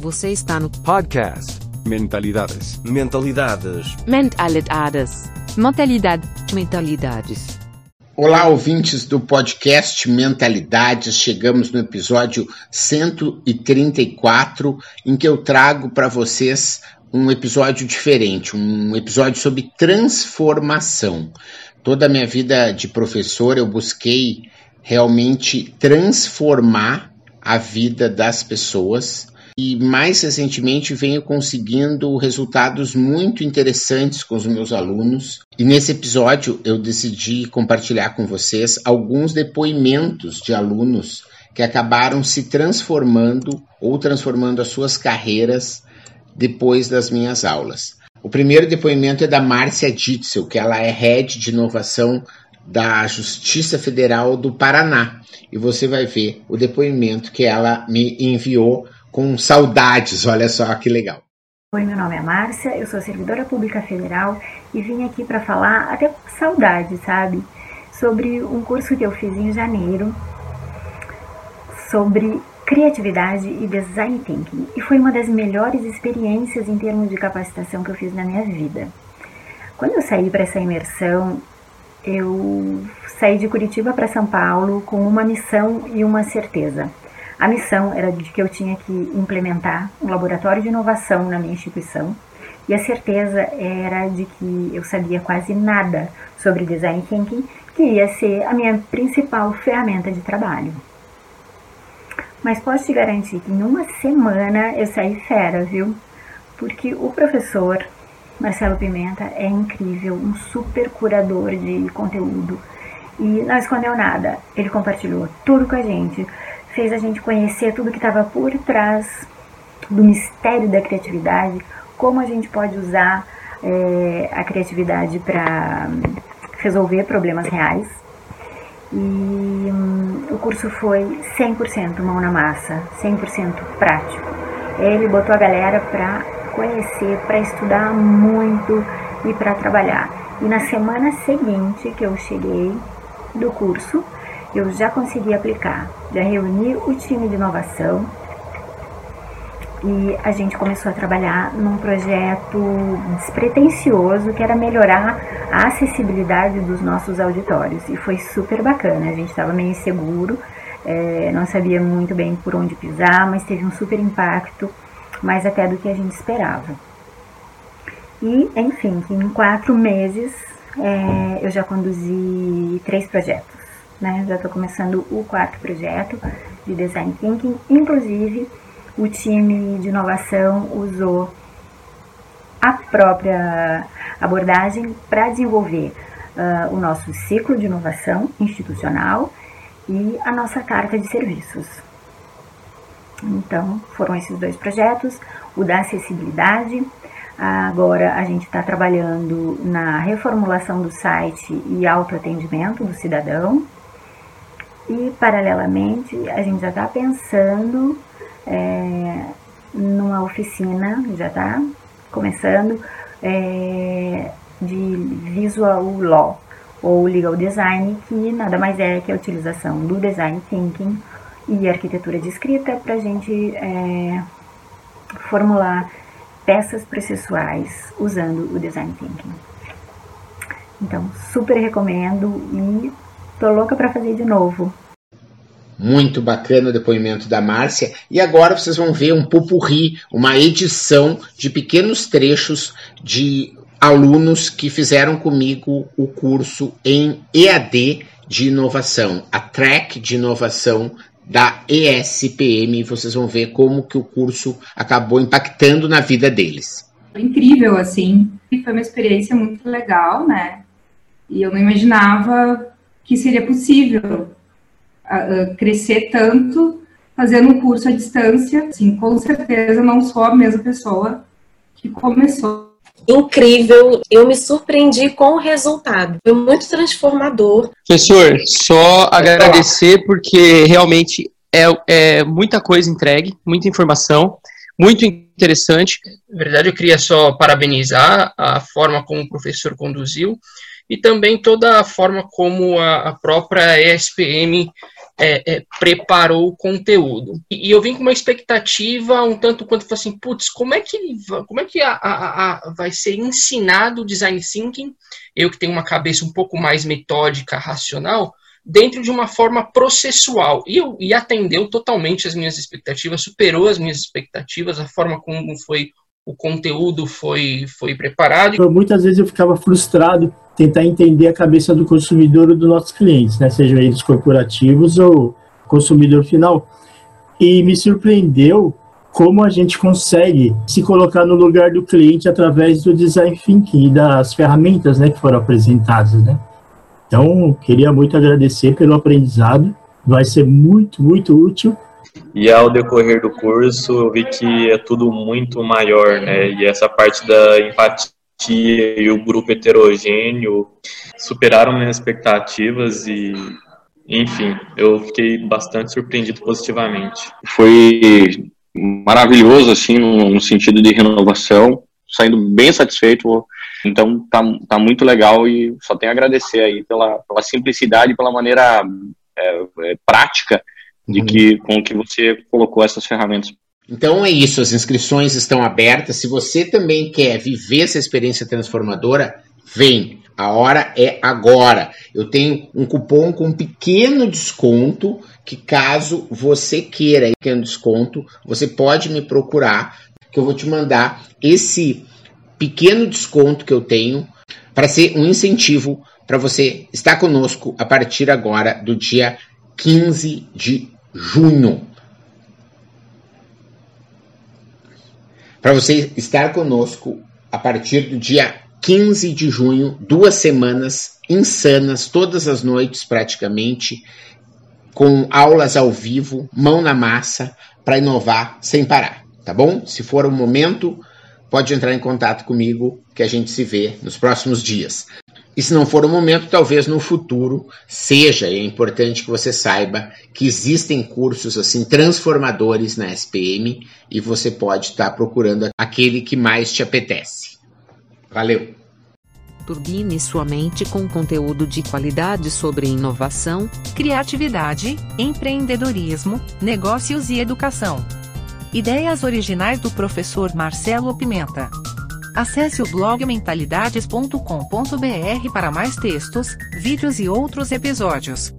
Você está no Podcast. Mentalidades. Mentalidades. Mentalidades. Mentalidade. Mentalidades. Olá, ouvintes do podcast Mentalidades. Chegamos no episódio 134, em que eu trago para vocês um episódio diferente, um episódio sobre transformação. Toda a minha vida de professor eu busquei realmente transformar a vida das pessoas e mais recentemente venho conseguindo resultados muito interessantes com os meus alunos. E nesse episódio eu decidi compartilhar com vocês alguns depoimentos de alunos que acabaram se transformando ou transformando as suas carreiras depois das minhas aulas. O primeiro depoimento é da Márcia Ditzel, que ela é head de inovação da Justiça Federal do Paraná. E você vai ver o depoimento que ela me enviou com saudades. Olha só que legal. Oi, meu nome é Márcia, eu sou servidora pública federal e vim aqui para falar, até com saudade, sabe? Sobre um curso que eu fiz em janeiro sobre criatividade e design thinking. E foi uma das melhores experiências em termos de capacitação que eu fiz na minha vida. Quando eu saí para essa imersão, eu saí de Curitiba para São Paulo com uma missão e uma certeza. A missão era de que eu tinha que implementar um laboratório de inovação na minha instituição e a certeza era de que eu sabia quase nada sobre design thinking, que ia ser a minha principal ferramenta de trabalho. Mas posso te garantir que em uma semana eu saí fera, viu? Porque o professor Marcelo Pimenta é incrível, um super curador de conteúdo e não escondeu nada. Ele compartilhou tudo com a gente fez a gente conhecer tudo que estava por trás do mistério da criatividade, como a gente pode usar é, a criatividade para resolver problemas reais. E hum, o curso foi 100% mão na massa, 100% prático. Ele botou a galera para conhecer, para estudar muito e para trabalhar. E na semana seguinte que eu cheguei do curso, eu já consegui aplicar. Já reuni o time de inovação e a gente começou a trabalhar num projeto despretensioso que era melhorar a acessibilidade dos nossos auditórios e foi super bacana. A gente estava meio inseguro, é, não sabia muito bem por onde pisar, mas teve um super impacto, mais até do que a gente esperava. E, enfim, em quatro meses é, eu já conduzi três projetos né? Já estou começando o quarto projeto de Design Thinking. Inclusive, o time de inovação usou a própria abordagem para desenvolver uh, o nosso ciclo de inovação institucional e a nossa carta de serviços. Então, foram esses dois projetos, o da acessibilidade. Agora a gente está trabalhando na reformulação do site e autoatendimento do cidadão, e, paralelamente, a gente já está pensando é, numa oficina, já está começando, é, de Visual Law ou Legal Design, que nada mais é que a utilização do Design Thinking e arquitetura de escrita para a gente é, formular peças processuais usando o Design Thinking. Então, super recomendo e Tô louca para fazer de novo. Muito bacana o depoimento da Márcia. E agora vocês vão ver um pupurri, uma edição de pequenos trechos de alunos que fizeram comigo o curso em EAD de inovação, a track de inovação da ESPM. Vocês vão ver como que o curso acabou impactando na vida deles. Incrível, assim. Foi uma experiência muito legal, né? E eu não imaginava que seria possível uh, crescer tanto fazendo um curso à distância, assim, com certeza não sou a mesma pessoa que começou. Incrível, eu me surpreendi com o resultado, foi muito transformador. Professor, só agradecer porque realmente é, é muita coisa entregue, muita informação, muito interessante. Na verdade, eu queria só parabenizar a forma como o professor conduziu e também toda a forma como a, a própria ESPM é, é, preparou o conteúdo. E, e, eu vim com uma expectativa um tanto quanto assim, putz, como é que, como é que a, a, a, vai ser ensinado o design thinking? Eu que tenho uma cabeça um pouco mais metódica, racional, dentro de uma forma processual. E, eu, e atendeu totalmente as minhas expectativas, superou as minhas expectativas, a forma como foi o conteúdo foi, foi preparado. Então, muitas vezes eu ficava frustrado tentar entender a cabeça do consumidor ou dos nossos clientes, né? sejam eles corporativos ou consumidor final. E me surpreendeu como a gente consegue se colocar no lugar do cliente através do design thinking e das ferramentas né, que foram apresentadas. Né? Então, queria muito agradecer pelo aprendizado, vai ser muito, muito útil e ao decorrer do curso, eu vi que é tudo muito maior, né? E essa parte da empatia e o grupo heterogêneo superaram minhas expectativas e, enfim, eu fiquei bastante surpreendido positivamente. Foi maravilhoso, assim, no, no sentido de renovação, saindo bem satisfeito. Então, tá, tá muito legal e só tenho a agradecer aí pela, pela simplicidade, pela maneira é, é, prática de que com que você colocou essas ferramentas. Então é isso, as inscrições estão abertas. Se você também quer viver essa experiência transformadora, vem. A hora é agora. Eu tenho um cupom com um pequeno desconto que caso você queira um pequeno desconto, você pode me procurar que eu vou te mandar esse pequeno desconto que eu tenho para ser um incentivo para você estar conosco a partir agora do dia 15 de junho. Para você estar conosco a partir do dia 15 de junho, duas semanas insanas, todas as noites praticamente, com aulas ao vivo, mão na massa, para inovar sem parar, tá bom? Se for o momento, pode entrar em contato comigo que a gente se vê nos próximos dias. E se não for o momento, talvez no futuro seja. É importante que você saiba que existem cursos assim transformadores na SPM e você pode estar procurando aquele que mais te apetece. Valeu! Turbine sua mente com conteúdo de qualidade sobre inovação, criatividade, empreendedorismo, negócios e educação. Ideias originais do professor Marcelo Pimenta. Acesse o blog mentalidades.com.br para mais textos, vídeos e outros episódios.